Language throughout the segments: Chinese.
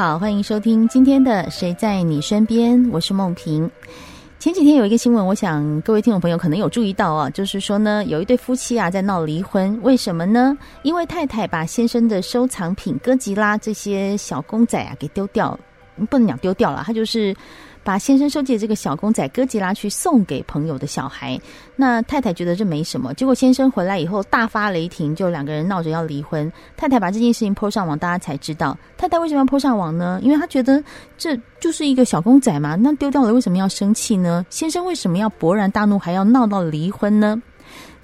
好，欢迎收听今天的《谁在你身边》，我是梦萍。前几天有一个新闻，我想各位听众朋友可能有注意到啊，就是说呢，有一对夫妻啊在闹离婚，为什么呢？因为太太把先生的收藏品哥吉拉这些小公仔啊给丢掉，不能讲丢掉了，他就是。把先生收集的这个小公仔哥吉拉去送给朋友的小孩，那太太觉得这没什么。结果先生回来以后大发雷霆，就两个人闹着要离婚。太太把这件事情泼上网，大家才知道太太为什么要泼上网呢？因为她觉得这就是一个小公仔嘛，那丢掉了为什么要生气呢？先生为什么要勃然大怒，还要闹到离婚呢？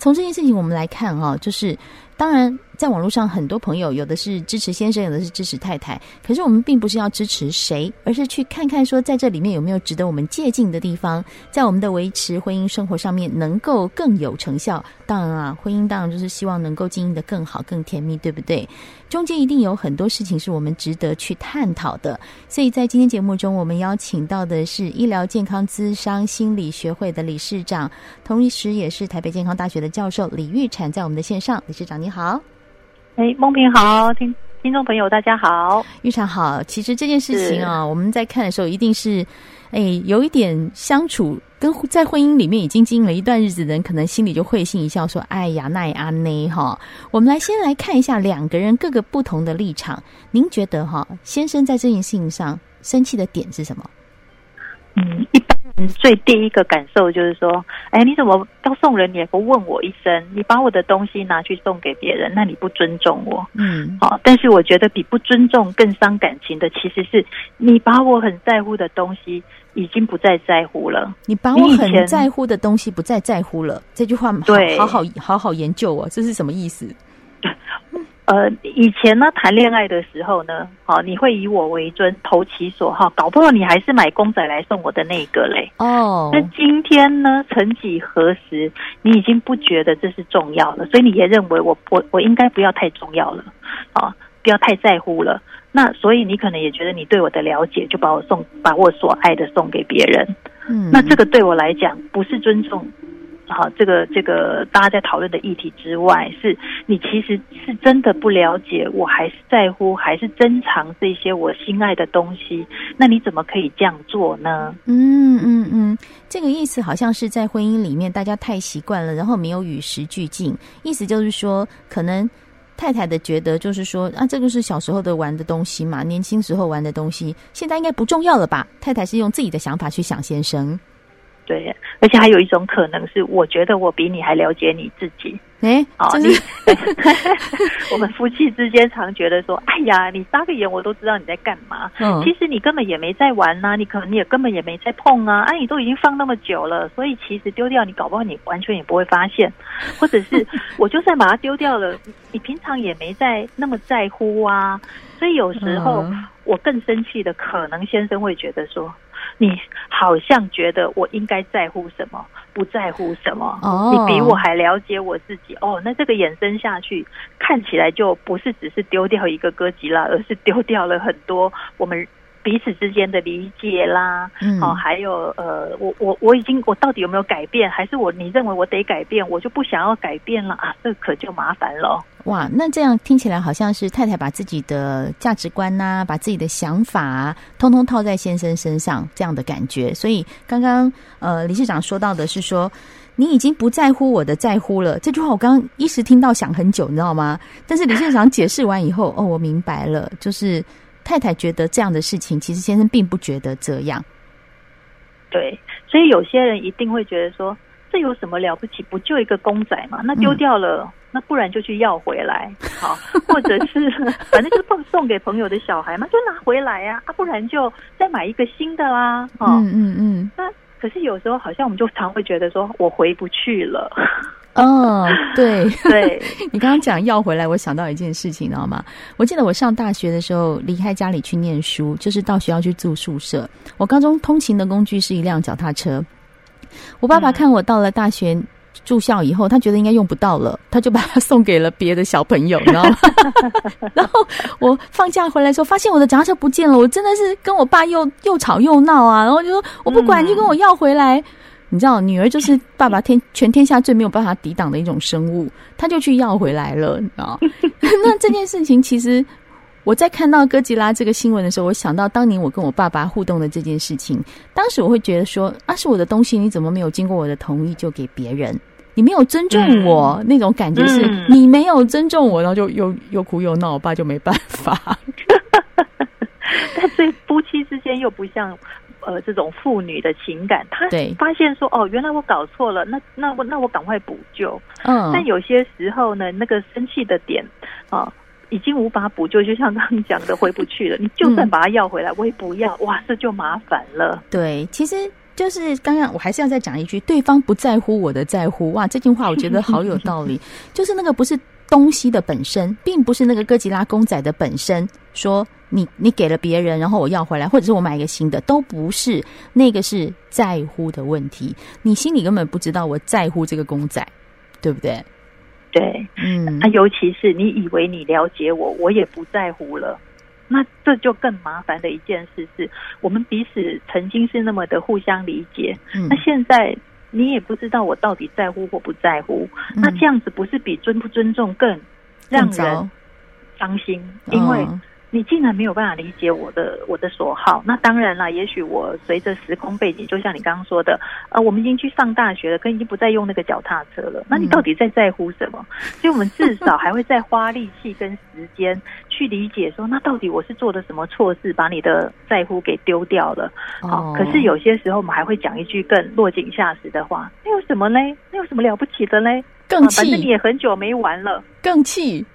从这件事情我们来看啊，就是。当然，在网络上，很多朋友有的是支持先生，有的是支持太太。可是我们并不是要支持谁，而是去看看说，在这里面有没有值得我们借鉴的地方，在我们的维持婚姻生活上面能够更有成效。当然啊，婚姻当然就是希望能够经营得更好、更甜蜜，对不对？中间一定有很多事情是我们值得去探讨的。所以在今天节目中，我们邀请到的是医疗健康资商心理学会的理事长，同时也是台北健康大学的教授李玉婵，在我们的线上，理事长你好。哎，孟平好，听听众朋友大家好，玉常好。其实这件事情啊，我们在看的时候，一定是哎有一点相处，跟在婚姻里面已经经营了一段日子的人，可能心里就会心一笑，说：“哎呀，那也安呢哈。”我们来先来看一下两个人各个不同的立场。您觉得哈，先生在这件事情上生气的点是什么？嗯，一般。嗯，最第一个感受就是说，哎，你怎么要送人，你也不问我一声？你把我的东西拿去送给别人，那你不尊重我。嗯，好，但是我觉得比不尊重更伤感情的，其实是你把我很在乎的东西已经不再在乎了。你把我很在乎的东西不再在乎了，这句话好对，好好好好研究哦，这是什么意思？呃，以前呢，谈恋爱的时候呢，好，你会以我为尊，投其所好，搞不好你还是买公仔来送我的那个嘞。哦，那今天呢，曾几何时，你已经不觉得这是重要了，所以你也认为我我我应该不要太重要了，啊，不要太在乎了。那所以你可能也觉得你对我的了解，就把我送，把我所爱的送给别人。嗯，那这个对我来讲不是尊重。好，这个这个大家在讨论的议题之外，是你其实是真的不了解我，还是在乎，还是珍藏这些我心爱的东西？那你怎么可以这样做呢？嗯嗯嗯，这个意思好像是在婚姻里面，大家太习惯了，然后没有与时俱进。意思就是说，可能太太的觉得就是说啊，这个是小时候的玩的东西嘛，年轻时候玩的东西，现在应该不重要了吧？太太是用自己的想法去想先生。对，而且还有一种可能是，我觉得我比你还了解你自己。哎，好，你 我们夫妻之间常觉得说，哎呀，你眨个眼我都知道你在干嘛。嗯，其实你根本也没在玩呐，你可能你也根本也没在碰啊。啊，你都已经放那么久了，所以其实丢掉你搞不好你完全也不会发现，或者是 我就算把它丢掉了，你平常也没在那么在乎啊。所以有时候我更生气的，可能先生会觉得说。你好像觉得我应该在乎什么，不在乎什么？Oh. 你比我还了解我自己哦。那这个衍生下去，看起来就不是只是丢掉一个哥吉拉，而是丢掉了很多我们彼此之间的理解啦。嗯，好，还有呃，我我我已经我到底有没有改变？还是我你认为我得改变，我就不想要改变了啊？这可就麻烦了。哇，那这样听起来好像是太太把自己的价值观呐、啊，把自己的想法啊，通通套在先生身上，这样的感觉。所以刚刚呃，理事长说到的是说，你已经不在乎我的在乎了。这句话我刚刚一时听到想很久，你知道吗？但是理事长解释完以后，哦，我明白了，就是太太觉得这样的事情，其实先生并不觉得这样。对，所以有些人一定会觉得说，这有什么了不起？不就一个公仔嘛？那丢掉了。嗯那不然就去要回来，好，或者是 反正就送送给朋友的小孩嘛，就拿回来呀，啊，不然就再买一个新的啦，哦，嗯嗯嗯。那可是有时候好像我们就常会觉得说，我回不去了。哦，对对，你刚刚讲要回来，我想到一件事情，你知道吗？我记得我上大学的时候离开家里去念书，就是到学校去住宿舍。我高中通勤的工具是一辆脚踏车。我爸爸看我到了大学。嗯住校以后，他觉得应该用不到了，他就把它送给了别的小朋友，你知道吗？然后我放假回来的时候，发现我的脚踏车不见了，我真的是跟我爸又又吵又闹啊！然后就说我不管，你就跟我要回来。嗯、你知道，女儿就是爸爸天 全天下最没有办法抵挡的一种生物，他就去要回来了，你知道？那这件事情其实我在看到哥吉拉这个新闻的时候，我想到当年我跟我爸爸互动的这件事情。当时我会觉得说，啊，是我的东西，你怎么没有经过我的同意就给别人？你没有尊重我，嗯、那种感觉是你没有尊重我，然后就又又哭又闹，我爸就没办法。但是夫妻之间又不像。呃，这种妇女的情感，他发现说，哦，原来我搞错了，那那我那我赶快补救。嗯，但有些时候呢，那个生气的点啊、呃，已经无法补救，就像刚刚讲的，回不去了。你就算把它要回来，我也不要，哇，这就麻烦了。对，其实就是刚刚我还是要再讲一句，对方不在乎我的在乎，哇，这句话我觉得好有道理。就是那个不是东西的本身，并不是那个哥吉拉公仔的本身说。你你给了别人，然后我要回来，或者是我买一个新的，都不是那个是在乎的问题。你心里根本不知道我在乎这个公仔，对不对？对，嗯，啊，尤其是你以为你了解我，我也不在乎了，那这就更麻烦的一件事是，我们彼此曾经是那么的互相理解，嗯，那现在你也不知道我到底在乎或不在乎，嗯，那这样子不是比尊不尊重更让人伤心？因为。你竟然没有办法理解我的我的所好，那当然了。也许我随着时空背景，就像你刚刚说的，呃，我们已经去上大学了，可已经不再用那个脚踏车了。那你到底在在乎什么？所以我们至少还会再花力气跟时间去理解，说那到底我是做的什么错事，把你的在乎给丢掉了。好，可是有些时候我们还会讲一句更落井下石的话：那有什么嘞？那有什么了不起的嘞？更气，反正你也很久没玩了，更气。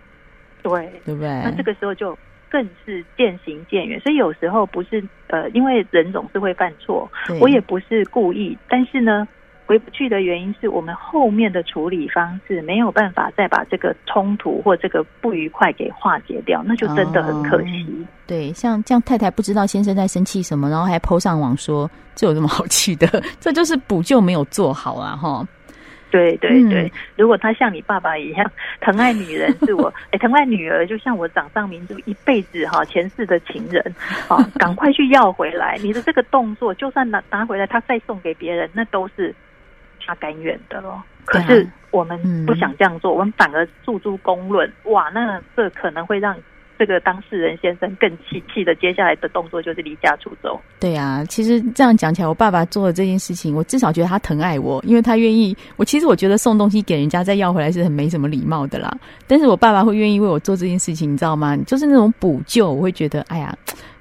对，对不对？那这个时候就。更是渐行渐远，所以有时候不是呃，因为人总是会犯错，我也不是故意，但是呢，回不去的原因是我们后面的处理方式没有办法再把这个冲突或这个不愉快给化解掉，那就真的很可惜。哦、对，像这样太太不知道先生在生气什么，然后还 po 上网说，这有什么好气的？这就是补救没有做好啊，哈。对对对，嗯、如果他像你爸爸一样疼爱女人，是我哎疼爱女儿，就像我掌上明珠一辈子哈前世的情人啊，赶快去要回来。你的这个动作，就算拿拿回来，他再送给别人，那都是他甘愿的咯。可是我们不想这样做，我们反而诉诸公论，哇，那这可能会让。这个当事人先生更气气的，接下来的动作就是离家出走。对啊，其实这样讲起来，我爸爸做的这件事情，我至少觉得他疼爱我，因为他愿意。我其实我觉得送东西给人家再要回来是很没什么礼貌的啦。但是我爸爸会愿意为我做这件事情，你知道吗？就是那种补救，我会觉得，哎呀，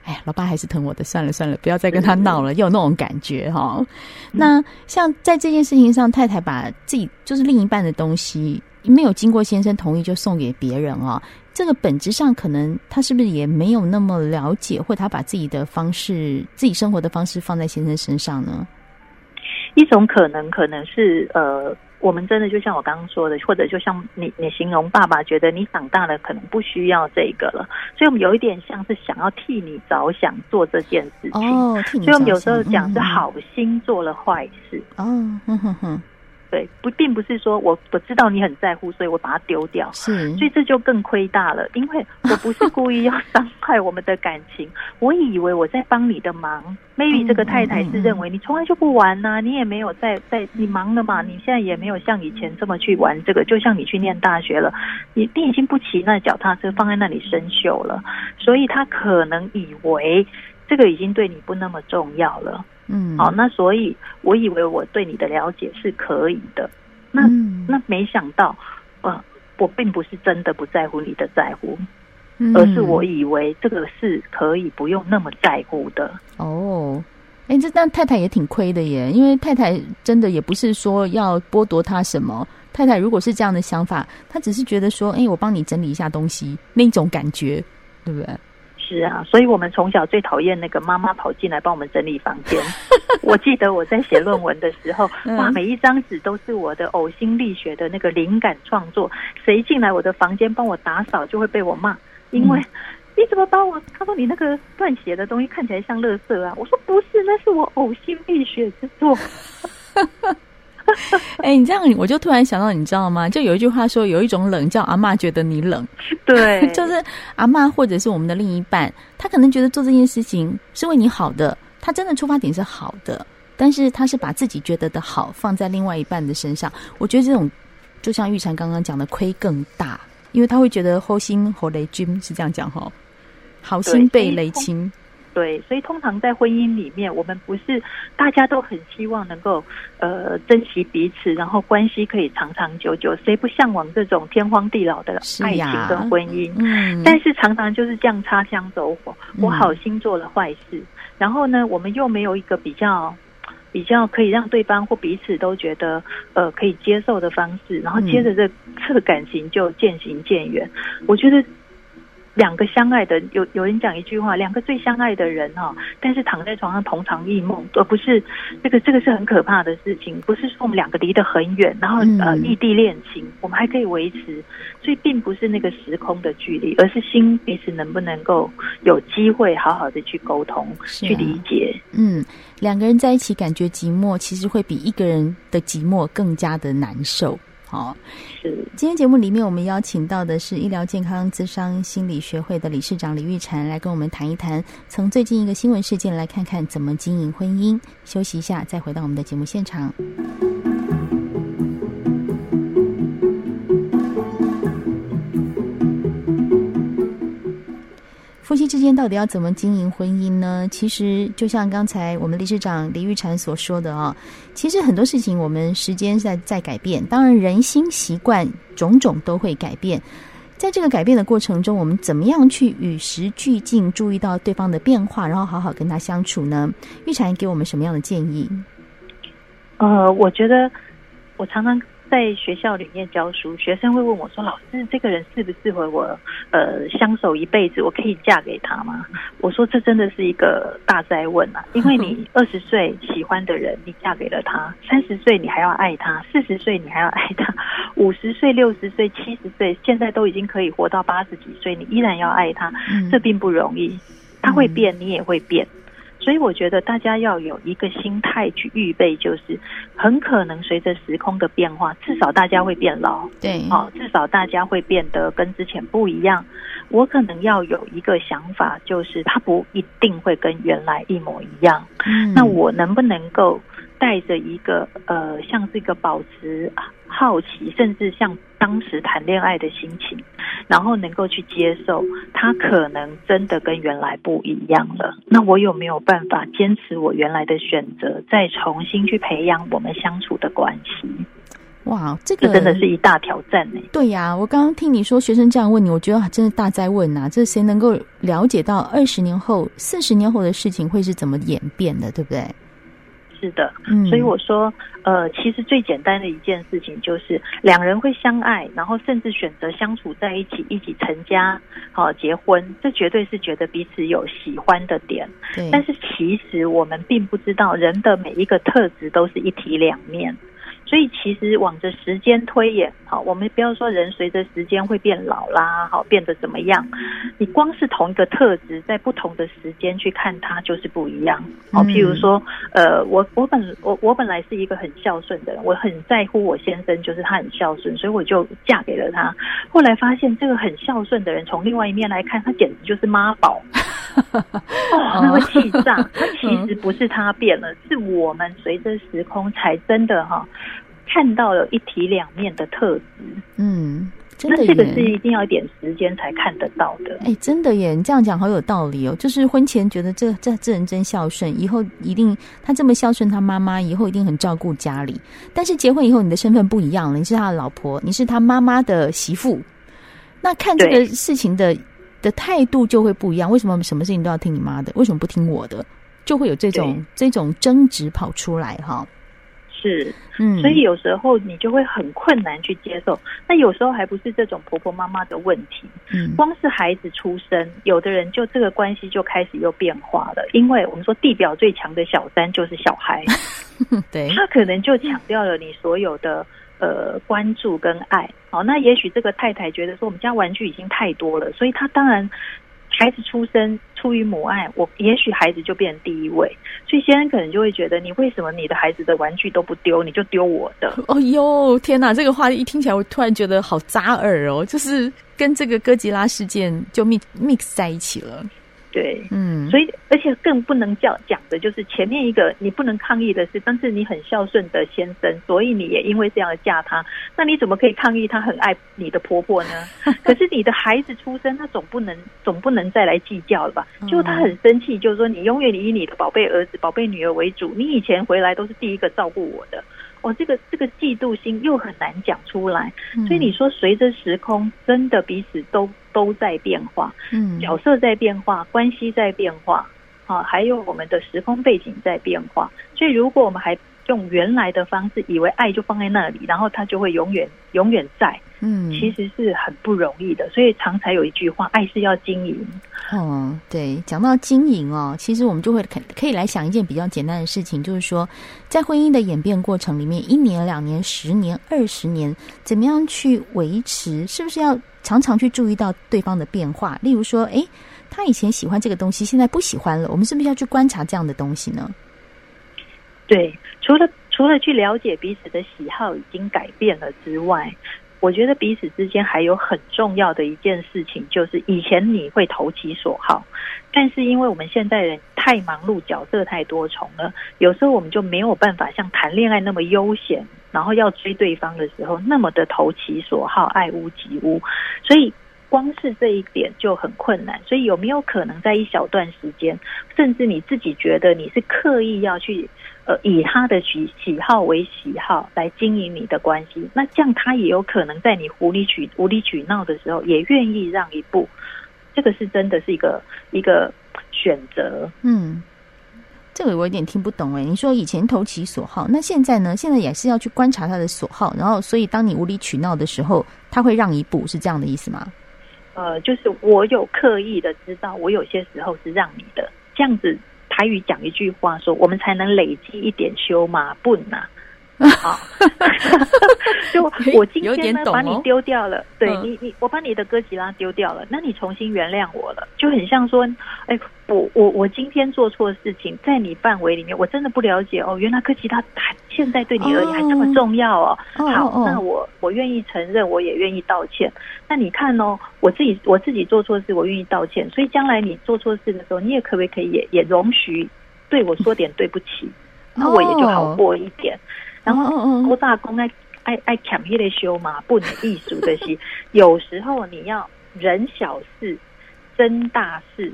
哎呀，老爸还是疼我的，算了算了，不要再跟他闹了，有那种感觉哈。那像在这件事情上，太太把自己就是另一半的东西没有经过先生同意就送给别人啊。这个本质上可能他是不是也没有那么了解，或他把自己的方式、自己生活的方式放在先生身上呢？一种可能可能是呃，我们真的就像我刚刚说的，或者就像你你形容爸爸觉得你长大了可能不需要这个了，所以我们有一点像是想要替你着想做这件事情。哦。所以我们有时候讲是好心做了坏事。哦，哼哼哼。对，不，并不是说我我知道你很在乎，所以我把它丢掉。是，所以这就更亏大了，因为我不是故意要伤害我们的感情。我以为我在帮你的忙，maybe 这个太太是认为你从来就不玩呐、啊，你也没有在在你忙了嘛，你现在也没有像以前这么去玩这个，就像你去念大学了，你你已经不骑那脚踏车放在那里生锈了，所以他可能以为这个已经对你不那么重要了。嗯，好，那所以我以为我对你的了解是可以的，那、嗯、那没想到，呃，我并不是真的不在乎你的在乎，嗯、而是我以为这个是可以不用那么在乎的。哦，哎，这但太太也挺亏的耶，因为太太真的也不是说要剥夺他什么，太太如果是这样的想法，她只是觉得说，哎，我帮你整理一下东西，那种感觉，对不对？是啊，所以我们从小最讨厌那个妈妈跑进来帮我们整理房间。我记得我在写论文的时候，哇，每一张纸都是我的呕心沥血的那个灵感创作。谁进来我的房间帮我打扫，就会被我骂，因为你怎么把我？他说你那个乱写的东西看起来像垃圾啊！我说不是，那是我呕心沥血之作。哎、欸，你这样我就突然想到，你知道吗？就有一句话说，有一种冷叫阿嬷觉得你冷，对，就是阿嬷或者是我们的另一半，他可能觉得做这件事情是为你好的，他真的出发点是好的，但是他是把自己觉得的好放在另外一半的身上。我觉得这种就像玉婵刚刚讲的，亏更大，因为他会觉得后心和雷军是这样讲哈。好心被雷亲。对，所以通常在婚姻里面，我们不是大家都很希望能够呃珍惜彼此，然后关系可以长长久久，谁不向往这种天荒地老的爱情跟婚姻？嗯，但是常常就是这样擦枪走火，我好心做了坏事，嗯，然后呢，我们又没有一个比较比较可以让对方或彼此都觉得呃可以接受的方式，然后接着这这个感情就渐行渐远。我觉得。两个相爱的，有有人讲一句话，两个最相爱的人哈，但是躺在床上同床异梦，而不是这个这个是很可怕的事情。不是说我们两个离得很远，然后呃异地恋情，我们还可以维持，所以并不是那个时空的距离，而是心彼此能不能够有机会好好的去沟通，去理解。嗯，两个人在一起感觉寂寞，其实会比一个人的寂寞更加的难受。好，是今天节目里面，我们邀请到的是医疗健康咨商心理学会的理事长李玉婵，来跟我们谈一谈，从最近一个新闻事件来看看怎么经营婚姻。休息一下，再回到我们的节目现场。夫妻之间到底要怎么经营婚姻呢？其实就像刚才我们理事长李玉婵所说的啊，其实很多事情我们时间在在改变，当然人心习惯种种都会改变。在这个改变的过程中，我们怎么样去与时俱进，注意到对方的变化，然后好好跟他相处呢？玉婵给我们什么样的建议？呃，我觉得我常常。在学校里面教书，学生会问我说：“老师，这个人适不适合我？呃，相守一辈子，我可以嫁给他吗？”我说：“这真的是一个大灾问啊！因为你二十岁喜欢的人，你嫁给了他；三十岁你还要爱他；四十岁你还要爱他；五十岁、六十岁、七十岁，现在都已经可以活到八十几岁，你依然要爱他，这并不容易。他会变，你也会变。”所以我觉得大家要有一个心态去预备，就是很可能随着时空的变化，至少大家会变老，对，哦，至少大家会变得跟之前不一样。我可能要有一个想法，就是它不一定会跟原来一模一样。嗯，那我能不能够带着一个呃，像这个保持好奇，甚至像当时谈恋爱的心情，然后能够去接受他可能真的跟原来不一样了。那我有没有办法坚持我原来的选择，再重新去培养我们相处的关系？哇，这个这真的是一大挑战呢。对呀，我刚刚听你说学生这样问你，我觉得真的大哉问呐。这谁能够了解到二十年后、四十年后的事情会是怎么演变的，对不对？是的，所以我说，呃，其实最简单的一件事情就是两人会相爱，然后甚至选择相处在一起，一起成家，好结婚，这绝对是觉得彼此有喜欢的点。但是其实我们并不知道，人的每一个特质都是一体两面。所以其实往着时间推演，好，我们不要说人随着时间会变老啦，好，变得怎么样？你光是同一个特质，在不同的时间去看它，就是不一样。好，譬如说，呃，我我本我我本来是一个很孝顺的人，我很在乎我先生，就是他很孝顺，所以我就嫁给了他。后来发现，这个很孝顺的人，从另外一面来看，他简直就是妈宝。哦，那会气炸！他其实不是他变了，是我们随着时空才真的哈看到了一体两面的特质。嗯，真的，那这个是一定要一点时间才看得到的。哎，真的耶！你这样讲好有道理哦。就是婚前觉得这这这人真孝顺，以后一定他这么孝顺他妈妈，以后一定很照顾家里。但是结婚以后，你的身份不一样了，你是他的老婆，你是他妈妈的媳妇。那看这个事情的。的态度就会不一样。为什么什么事情都要听你妈的？为什么不听我的？就会有这种这种争执跑出来哈。是，嗯，所以有时候你就会很困难去接受。那有时候还不是这种婆婆妈妈的问题，嗯，光是孩子出生，有的人就这个关系就开始又变化了。因为我们说地表最强的小三就是小孩，对，他可能就强调了你所有的。呃，关注跟爱，好，那也许这个太太觉得说，我们家玩具已经太多了，所以她当然孩子出生出于母爱，我也许孩子就变成第一位，所以先生可能就会觉得，你为什么你的孩子的玩具都不丢，你就丢我的？哦哟，天哪，这个话一听起来，我突然觉得好扎耳哦，就是跟这个哥吉拉事件就 mix mix 在一起了。对，嗯，所以而且更不能叫讲的就是前面一个你不能抗议的是，但是你很孝顺的先生，所以你也因为这样的嫁他，那你怎么可以抗议他很爱你的婆婆呢？可是你的孩子出生，他总不能总不能再来计较了吧？就他很生气，就是说你永远以你的宝贝儿子、宝贝女儿为主，你以前回来都是第一个照顾我的。哦，这个这个嫉妒心又很难讲出来，所以你说随着时空，真的彼此都都在变化，嗯，角色在变化，关系在变化，啊，还有我们的时空背景在变化，所以如果我们还用原来的方式，以为爱就放在那里，然后它就会永远永远在。嗯，其实是很不容易的，所以常才有一句话：“爱是要经营。”嗯，对，讲到经营哦，其实我们就会可可以来想一件比较简单的事情，就是说，在婚姻的演变过程里面，一年、两年、十年、二十年，怎么样去维持？是不是要常常去注意到对方的变化？例如说，诶，他以前喜欢这个东西，现在不喜欢了，我们是不是要去观察这样的东西呢？对，除了除了去了解彼此的喜好已经改变了之外。我觉得彼此之间还有很重要的一件事情，就是以前你会投其所好，但是因为我们现在人太忙碌，角色太多重了，有时候我们就没有办法像谈恋爱那么悠闲，然后要追对方的时候那么的投其所好，爱屋及乌，所以光是这一点就很困难。所以有没有可能在一小段时间，甚至你自己觉得你是刻意要去？呃，以他的喜喜好为喜好来经营你的关系，那这样他也有可能在你无理取无理取闹的时候，也愿意让一步。这个是真的是一个一个选择。嗯，这个我有点听不懂哎。你说以前投其所好，那现在呢？现在也是要去观察他的所好，然后所以当你无理取闹的时候，他会让一步，是这样的意思吗？呃，就是我有刻意的知道，我有些时候是让你的这样子。台语讲一句话说，我们才能累积一点修马本呐。好 就我今天呢把你丢掉了，对你你我把你的哥吉拉丢掉了，那你重新原谅我了，就很像说，哎，我我我今天做错事情，在你范围里面，我真的不了解哦，原来哥吉拉还现在对你而言还这么重要哦。好，那我我愿意承认，我也愿意道歉。那你看哦，我自己我自己做错事，我愿意道歉，所以将来你做错事的时候，你也可不可以也也容许对我说点对不起，那我也就好过一点。然后，郭大公爱爱爱抢一类修嘛，不能艺术的是，有时候你要忍小事，争大事，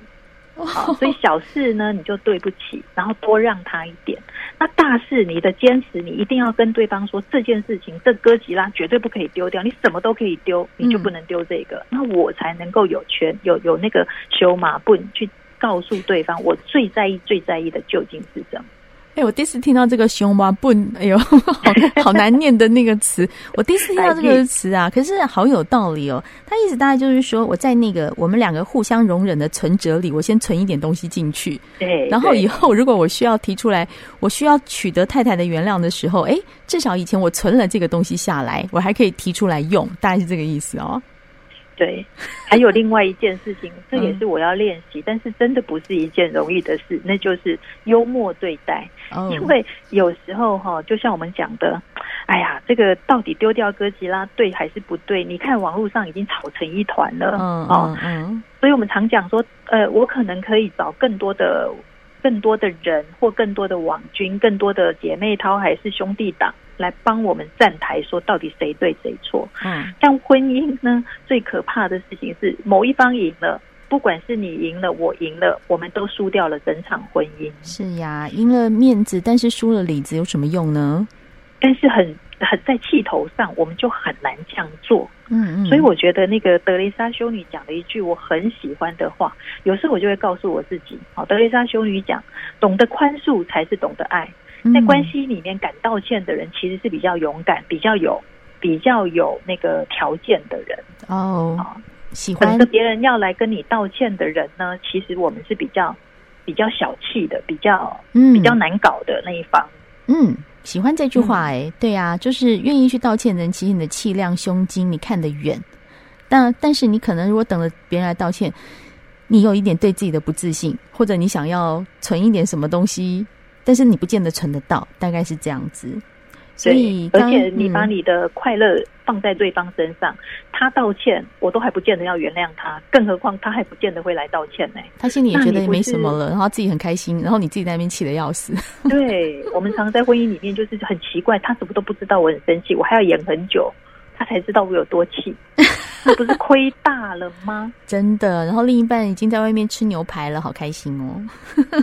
好，所以小事呢，你就对不起，然后多让他一点。那大事，你的坚持，你一定要跟对方说这件事情，这哥吉拉绝对不可以丢掉，你什么都可以丢，你就不能丢这个，那我才能够有权有有那个修嘛，不去告诉对方，我最在意最在意的究竟是什么。哎，我第一次听到这个“熊娃笨”，哎呦，好好难念的那个词。我第一次听到这个词啊，可是好有道理哦。他意思大概就是说，我在那个我们两个互相容忍的存折里，我先存一点东西进去。对，然后以后如果我需要提出来，我需要取得太太的原谅的时候，哎，至少以前我存了这个东西下来，我还可以提出来用，大概是这个意思哦。对，还有另外一件事情，这也是我要练习，但是真的不是一件容易的事，那就是幽默对待。因为有时候哈，就像我们讲的，哎呀，这个到底丢掉哥吉拉对还是不对？你看网络上已经吵成一团了，嗯嗯嗯，所以我们常讲说，呃，我可能可以找更多的。更多的人或更多的网军，更多的姐妹淘还是兄弟党来帮我们站台，说到底谁对谁错？嗯，像婚姻呢，最可怕的事情是某一方赢了，不管是你赢了，我赢了，我们都输掉了整场婚姻。是呀，赢了面子，但是输了里子，有什么用呢？但是很很在气头上，我们就很难这样做。嗯嗯，所以我觉得那个德蕾莎修女讲了一句我很喜欢的话，有时候我就会告诉我自己：好，德蕾莎修女讲，懂得宽恕才是懂得爱。在关系里面敢道歉的人，其实是比较勇敢、比较有、比较有那个条件的人。哦，喜欢等着别人要来跟你道歉的人呢，其实我们是比较比较小气的，比较嗯比较难搞的那一方。嗯。喜欢这句话哎、欸，对呀、啊，就是愿意去道歉的人，其实你的气量、胸襟，你看得远。但但是你可能如果等着别人来道歉，你有一点对自己的不自信，或者你想要存一点什么东西，但是你不见得存得到，大概是这样子。所以，而且你把你的快乐放在对方身上，嗯、他道歉，我都还不见得要原谅他，更何况他还不见得会来道歉呢。他心里也觉得也没什么了，然后自己很开心，然后你自己在那边气得要死。对，我们常常在婚姻里面就是很奇怪，他什么都不知道我很生气，我还要演很久，他才知道我有多气。那不是亏大了吗？真的，然后另一半已经在外面吃牛排了，好开心哦。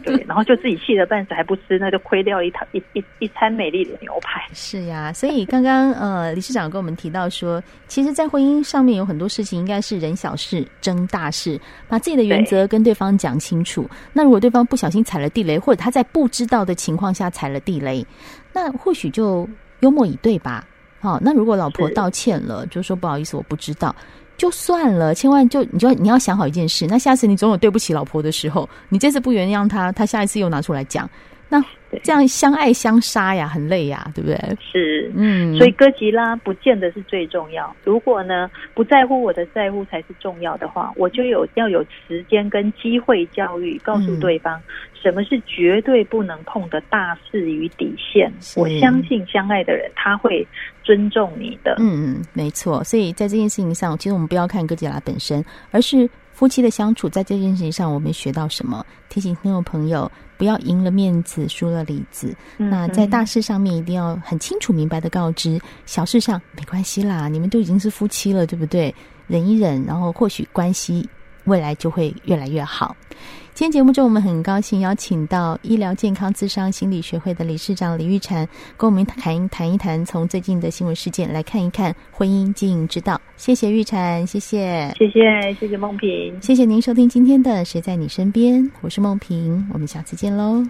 对，然后就自己气得半死还不吃，那就亏掉一套一一一餐美丽的牛排。是呀，所以刚刚呃理事长跟我们提到说，其实，在婚姻上面有很多事情应该是人小事争大事，把自己的原则跟对方讲清楚。那如果对方不小心踩了地雷，或者他在不知道的情况下踩了地雷，那或许就幽默以对吧。好，那如果老婆道歉了，就说不好意思，我不知道，就算了，千万就你就你要想好一件事，那下次你总有对不起老婆的时候，你这次不原谅他，他下一次又拿出来讲，那。这样相爱相杀呀，很累呀，对不对？是，嗯，所以哥吉拉不见得是最重要。如果呢，不在乎我的在乎才是重要的话，我就有要有时间跟机会教育，告诉对方什么是绝对不能碰的大事与底线。我相信相爱的人他会尊重你的。嗯嗯，没错。所以在这件事情上，其实我们不要看哥吉拉本身，而是。夫妻的相处，在这件事情上，我们学到什么？提醒听众朋友，不要赢了面子，输了里子。嗯、那在大事上面，一定要很清楚明白的告知；小事上没关系啦，你们都已经是夫妻了，对不对？忍一忍，然后或许关系未来就会越来越好。今天节目中，我们很高兴邀请到医疗健康咨商心理学会的理事长李玉婵，跟我们谈谈一谈，从最近的新闻事件来看一看婚姻经营之道。谢谢玉婵，谢谢，谢谢，谢谢梦萍，谢谢您收听今天的《谁在你身边》，我是梦萍，我们下次见喽。